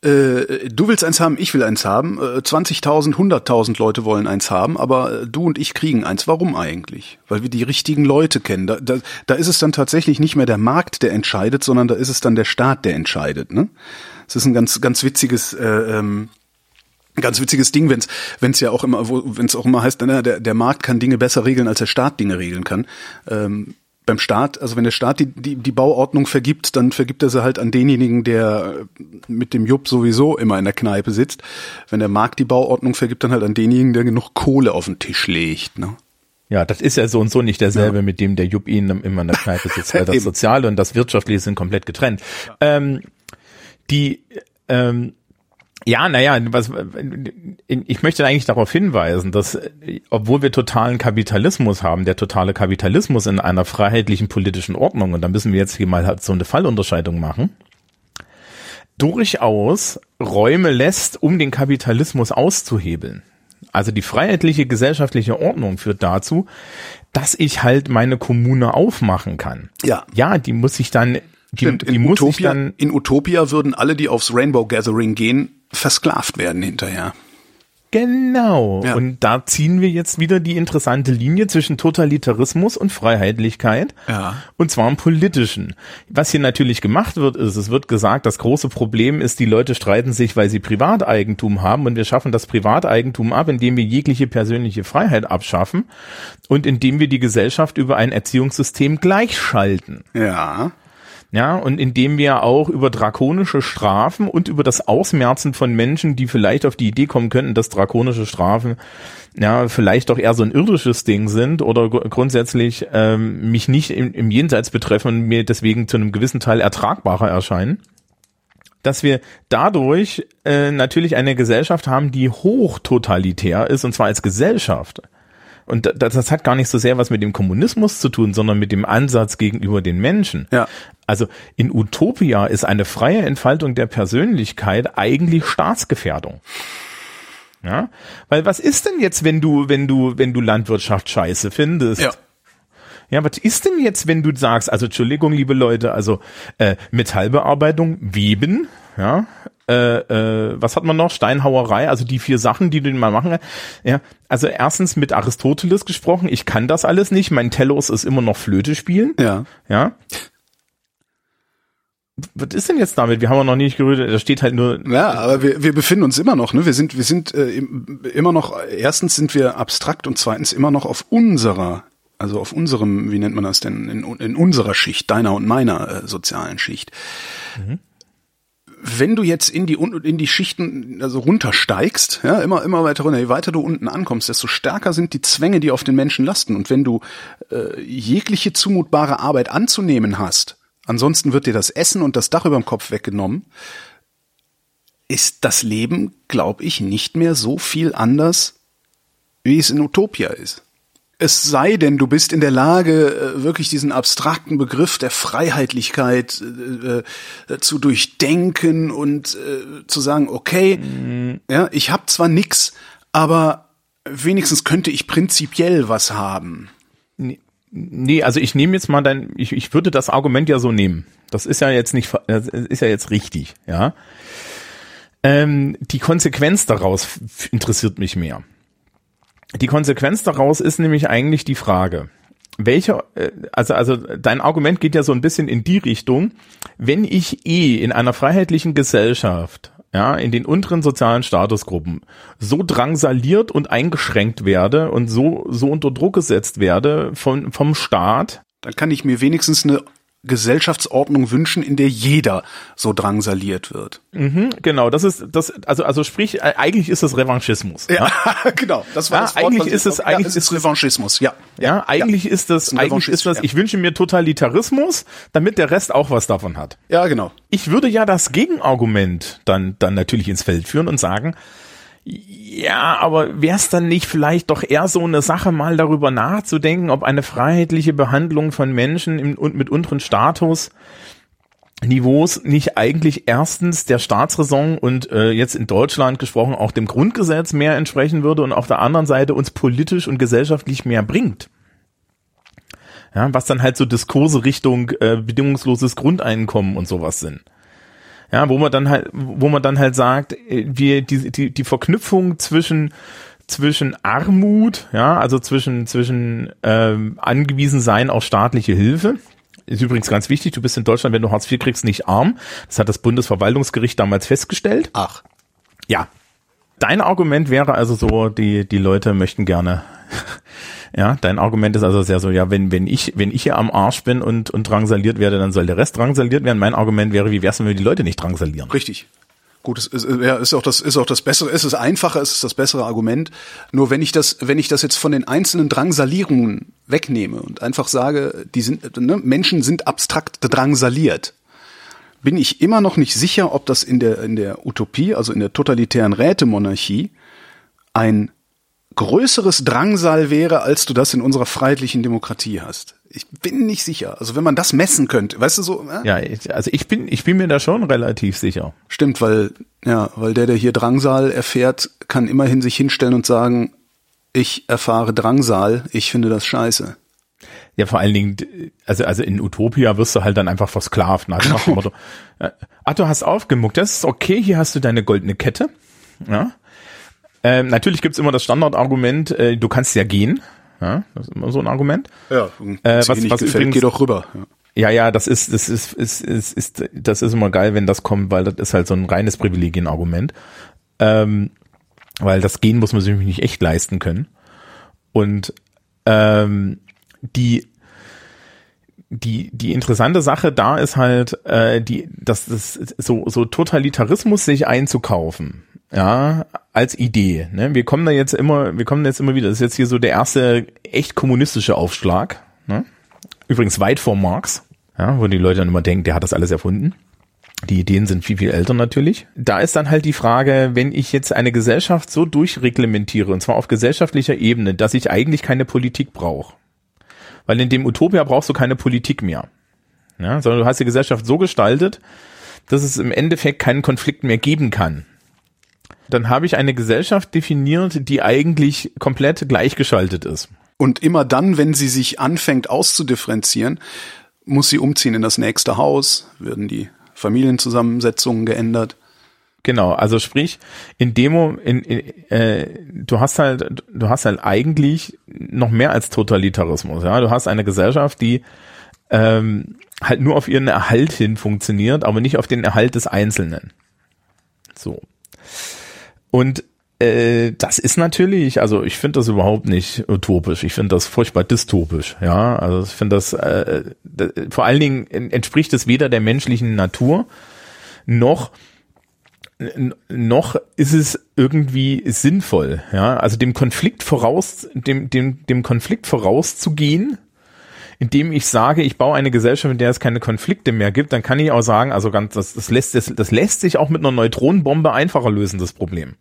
äh, du willst eins haben, ich will eins haben, äh, 20.000, 100.000 Leute wollen eins haben, aber äh, du und ich kriegen eins. Warum eigentlich? Weil wir die richtigen Leute kennen. Da, da, da ist es dann tatsächlich nicht mehr der Markt, der entscheidet, sondern da ist es dann der Staat, der entscheidet. Ne? Es ist ein ganz, ganz witziges äh, ähm, ganz witziges Ding, wenn es wenn's ja auch immer, wenn es auch immer heißt, na, der, der Markt kann Dinge besser regeln, als der Staat Dinge regeln kann. Ähm, beim Staat, also wenn der Staat die, die, die Bauordnung vergibt, dann vergibt er sie halt an denjenigen, der äh, mit dem Jupp sowieso immer in der Kneipe sitzt. Wenn der Markt die Bauordnung vergibt, dann halt an denjenigen, der genug Kohle auf den Tisch legt. Ne? Ja, das ist ja so und so nicht derselbe, mit dem der Jupp ihnen immer in der Kneipe sitzt, weil das. Soziale und das Wirtschaftliche sind komplett getrennt. Ähm, die, ähm, ja, naja, was, ich möchte eigentlich darauf hinweisen, dass, obwohl wir totalen Kapitalismus haben, der totale Kapitalismus in einer freiheitlichen politischen Ordnung, und da müssen wir jetzt hier mal halt so eine Fallunterscheidung machen, durchaus Räume lässt, um den Kapitalismus auszuhebeln. Also die freiheitliche gesellschaftliche Ordnung führt dazu, dass ich halt meine Kommune aufmachen kann. Ja. Ja, die muss ich dann, die, Stimmt, in, Utopia, dann, in Utopia würden alle, die aufs Rainbow Gathering gehen, versklavt werden hinterher. Genau. Ja. Und da ziehen wir jetzt wieder die interessante Linie zwischen Totalitarismus und Freiheitlichkeit. Ja. Und zwar im politischen. Was hier natürlich gemacht wird, ist, es wird gesagt, das große Problem ist, die Leute streiten sich, weil sie Privateigentum haben und wir schaffen das Privateigentum ab, indem wir jegliche persönliche Freiheit abschaffen und indem wir die Gesellschaft über ein Erziehungssystem gleichschalten. Ja. Ja, und indem wir auch über drakonische Strafen und über das Ausmerzen von Menschen, die vielleicht auf die Idee kommen könnten, dass drakonische Strafen ja vielleicht doch eher so ein irdisches Ding sind oder gr- grundsätzlich ähm, mich nicht im, im Jenseits betreffen und mir deswegen zu einem gewissen Teil ertragbarer erscheinen, dass wir dadurch äh, natürlich eine Gesellschaft haben, die hochtotalitär ist, und zwar als Gesellschaft. Und da- das, das hat gar nicht so sehr was mit dem Kommunismus zu tun, sondern mit dem Ansatz gegenüber den Menschen. Ja. Also in Utopia ist eine freie Entfaltung der Persönlichkeit eigentlich Staatsgefährdung. Ja, weil was ist denn jetzt, wenn du, wenn du, wenn du Landwirtschaft scheiße findest? Ja. Ja, was ist denn jetzt, wenn du sagst, also Entschuldigung, liebe Leute, also äh, Metallbearbeitung, Weben, ja, äh, äh, was hat man noch? Steinhauerei, also die vier Sachen, die du mal machen. Ja, also erstens mit Aristoteles gesprochen, ich kann das alles nicht, mein Telos ist immer noch Flöte spielen. Ja. Ja. Was ist denn jetzt damit? Wir haben ja noch nicht gerührt, da steht halt nur. Ja, aber wir, wir befinden uns immer noch, ne? Wir sind, wir sind äh, im- immer noch, erstens sind wir abstrakt und zweitens immer noch auf unserer, also auf unserem, wie nennt man das denn, in, in unserer Schicht, deiner und meiner äh, sozialen Schicht. Wenn du jetzt in die in die Schichten also runtersteigst, ja, immer immer weiter runter, je weiter du unten ankommst, desto stärker sind die Zwänge, die auf den Menschen lasten. Und wenn du äh, jegliche zumutbare Arbeit anzunehmen hast, ansonsten wird dir das Essen und das Dach über dem Kopf weggenommen, ist das Leben, glaube ich, nicht mehr so viel anders, wie es in Utopia ist. Es sei denn, du bist in der Lage, äh, wirklich diesen abstrakten Begriff der Freiheitlichkeit äh, äh, zu durchdenken und äh, zu sagen, okay, ja, ich habe zwar nix, aber wenigstens könnte ich prinzipiell was haben. Nee, also ich nehme jetzt mal dein, ich, ich würde das Argument ja so nehmen. Das ist ja jetzt nicht, das ist ja jetzt richtig, ja. Ähm, die Konsequenz daraus interessiert mich mehr. Die Konsequenz daraus ist nämlich eigentlich die Frage, welche, äh, also, also dein Argument geht ja so ein bisschen in die Richtung, wenn ich eh in einer freiheitlichen Gesellschaft, ja, in den unteren sozialen Statusgruppen so drangsaliert und eingeschränkt werde und so, so unter Druck gesetzt werde von, vom Staat, Dann kann ich mir wenigstens eine Gesellschaftsordnung wünschen, in der jeder so drangsaliert wird. Mhm, genau, das ist das also also sprich äh, eigentlich ist es Revanchismus. Ja, genau. Das war Ja, das Wort, eigentlich ist es- ja, eigentlich es ist Revanchismus. Ja, Ja, eigentlich ist das ein eigentlich ist das ich wünsche mir Totalitarismus, damit der Rest auch was davon hat. ja, genau. Ich würde ja das Gegenargument dann dann natürlich ins Feld führen und sagen, ja, aber wäre es dann nicht vielleicht doch eher so eine Sache, mal darüber nachzudenken, ob eine freiheitliche Behandlung von Menschen im, und mit unteren Status Niveaus nicht eigentlich erstens der Staatsräson und äh, jetzt in Deutschland gesprochen auch dem Grundgesetz mehr entsprechen würde und auf der anderen Seite uns politisch und gesellschaftlich mehr bringt. Ja, was dann halt so Diskurse Richtung äh, bedingungsloses Grundeinkommen und sowas sind. Ja, wo man dann halt, wo man dann halt sagt, äh, wir die die die Verknüpfung zwischen zwischen Armut, ja, also zwischen zwischen ähm, angewiesen sein auf staatliche Hilfe. Ist übrigens ganz wichtig, du bist in Deutschland, wenn du Hartz IV kriegst, nicht arm. Das hat das Bundesverwaltungsgericht damals festgestellt. Ach, Ja. Dein Argument wäre also so, die, die Leute möchten gerne, ja, dein Argument ist also sehr so, ja, wenn, wenn ich, wenn ich hier am Arsch bin und, und drangsaliert werde, dann soll der Rest drangsaliert werden. Mein Argument wäre, wie wär's, wenn wir die Leute nicht drangsalieren? richtig. Gut, es ist, ja, ist auch das ist auch das bessere, es ist einfacher, es ist das bessere Argument. Nur wenn ich das, wenn ich das jetzt von den einzelnen Drangsalierungen wegnehme und einfach sage, die sind, ne, Menschen sind abstrakt drangsaliert, bin ich immer noch nicht sicher, ob das in der in der Utopie, also in der totalitären Rätemonarchie, ein größeres Drangsal wäre, als du das in unserer freiheitlichen Demokratie hast. Ich bin nicht sicher. Also wenn man das messen könnte, weißt du so, äh? Ja, also ich bin, ich bin mir da schon relativ sicher. Stimmt, weil, ja, weil der, der hier Drangsal erfährt, kann immerhin sich hinstellen und sagen, ich erfahre Drangsal, ich finde das scheiße. Ja, vor allen Dingen, also, also in Utopia wirst du halt dann einfach versklavt. Nach dem Motto, äh, ah, du hast aufgemuckt, das ist okay, hier hast du deine goldene Kette. Ja. Ähm, natürlich gibt's immer das Standardargument, äh, du kannst ja gehen. Ja, das ist immer so ein Argument. Ja, Äh, was, was- gefällt, übrigens- geh doch rüber. Ja. Ja, ja, das ist, das ist, ist, ist, ist, das ist immer geil, wenn das kommt, weil das ist halt so ein reines Privilegienargument. Ähm, weil das Gehen muss man sich nicht echt leisten können. Und ähm, die die die interessante Sache da ist halt äh, die dass das so so Totalitarismus sich einzukaufen ja als Idee ne wir kommen da jetzt immer wir kommen jetzt immer wieder das ist jetzt hier so der erste echt kommunistische Aufschlag ne? übrigens weit vor Marx ja wo die Leute dann immer denken der hat das alles erfunden die Ideen sind viel, viel älter natürlich. Da ist dann halt die Frage, wenn ich jetzt eine Gesellschaft so durchreglementiere, und zwar auf gesellschaftlicher Ebene, dass ich eigentlich keine Politik brauche. Weil in dem Utopia brauchst du keine Politik mehr. Ja, sondern du hast die Gesellschaft so gestaltet, dass es im Endeffekt keinen Konflikt mehr geben kann. Dann habe ich eine Gesellschaft definiert, die eigentlich komplett gleichgeschaltet ist. Und immer dann, wenn sie sich anfängt auszudifferenzieren, muss sie umziehen in das nächste Haus, werden die Familienzusammensetzungen geändert. Genau, also sprich, in Demo, in, in, äh, du hast halt, du hast halt eigentlich noch mehr als Totalitarismus. Ja, du hast eine Gesellschaft, die ähm, halt nur auf ihren Erhalt hin funktioniert, aber nicht auf den Erhalt des Einzelnen. So. Und äh, das ist natürlich, also ich finde das überhaupt nicht utopisch. Ich finde das furchtbar dystopisch. Ja, also ich finde das, äh, d- vor allen Dingen entspricht es weder der menschlichen Natur noch noch ist es irgendwie sinnvoll, ja, also dem Konflikt voraus, dem, dem, dem Konflikt vorauszugehen, indem ich sage, ich baue eine Gesellschaft, in der es keine Konflikte mehr gibt, dann kann ich auch sagen, also ganz, das, das lässt, das, das lässt sich auch mit einer Neutronenbombe einfacher lösen, das Problem.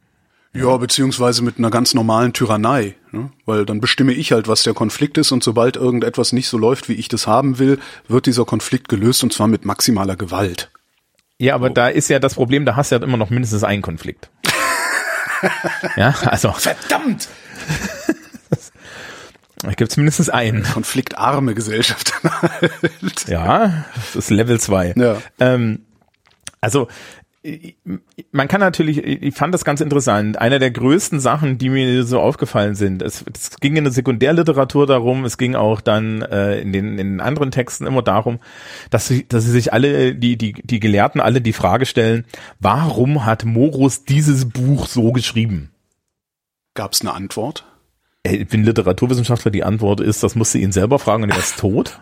Ja, beziehungsweise mit einer ganz normalen Tyrannei, ne? weil dann bestimme ich halt, was der Konflikt ist und sobald irgendetwas nicht so läuft, wie ich das haben will, wird dieser Konflikt gelöst und zwar mit maximaler Gewalt. Ja, aber da ist ja das Problem, da hast du ja immer noch mindestens einen Konflikt. ja, also Verdammt! Da gibt's mindestens einen. Konfliktarme Gesellschaft. Ja, das ist Level 2. Ja. Ähm, also man kann natürlich, ich fand das ganz interessant. Eine der größten Sachen, die mir so aufgefallen sind, es, es ging in der Sekundärliteratur darum, es ging auch dann äh, in, den, in den anderen Texten immer darum, dass sie, dass sie sich alle, die, die, die Gelehrten alle die Frage stellen, warum hat Morus dieses Buch so geschrieben? Gab es eine Antwort? Ich bin Literaturwissenschaftler, die Antwort ist, das musste ihn selber fragen und er ist tot.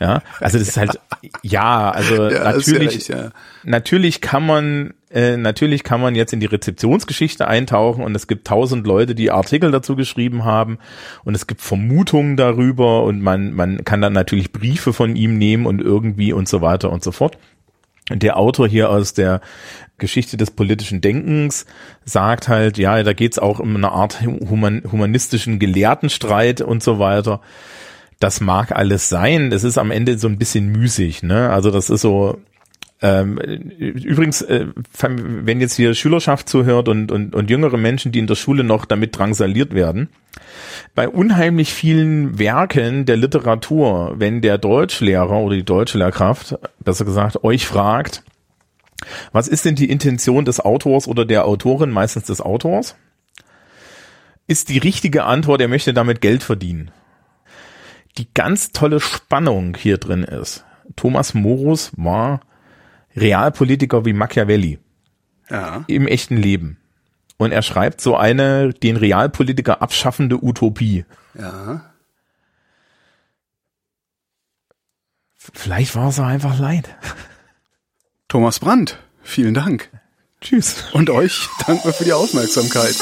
Ja, also das ist halt, ja, also ja, natürlich, ja. natürlich kann man, äh, natürlich kann man jetzt in die Rezeptionsgeschichte eintauchen und es gibt tausend Leute, die Artikel dazu geschrieben haben und es gibt Vermutungen darüber und man, man kann dann natürlich Briefe von ihm nehmen und irgendwie und so weiter und so fort. Der Autor hier aus der Geschichte des politischen Denkens sagt halt, ja, da geht's auch um eine Art human, humanistischen Gelehrtenstreit und so weiter das mag alles sein. Das ist am Ende so ein bisschen müßig, ne? Also das ist so, ähm, übrigens, äh, wenn jetzt hier Schülerschaft zuhört und, und, und jüngere Menschen, die in der Schule noch damit drangsaliert werden, bei unheimlich vielen Werken der Literatur, wenn der Deutschlehrer oder die Deutschlehrkraft, besser gesagt, euch fragt, was ist denn die Intention des Autors oder der Autorin, meistens des Autors? Ist die richtige Antwort, er möchte damit Geld verdienen die ganz tolle Spannung hier drin ist. Thomas Morus war Realpolitiker wie Machiavelli. Ja. Im echten Leben. Und er schreibt so eine den Realpolitiker abschaffende Utopie. Ja. Vielleicht war es einfach leid. Thomas Brandt, vielen Dank. Tschüss. Und euch danke für die Aufmerksamkeit.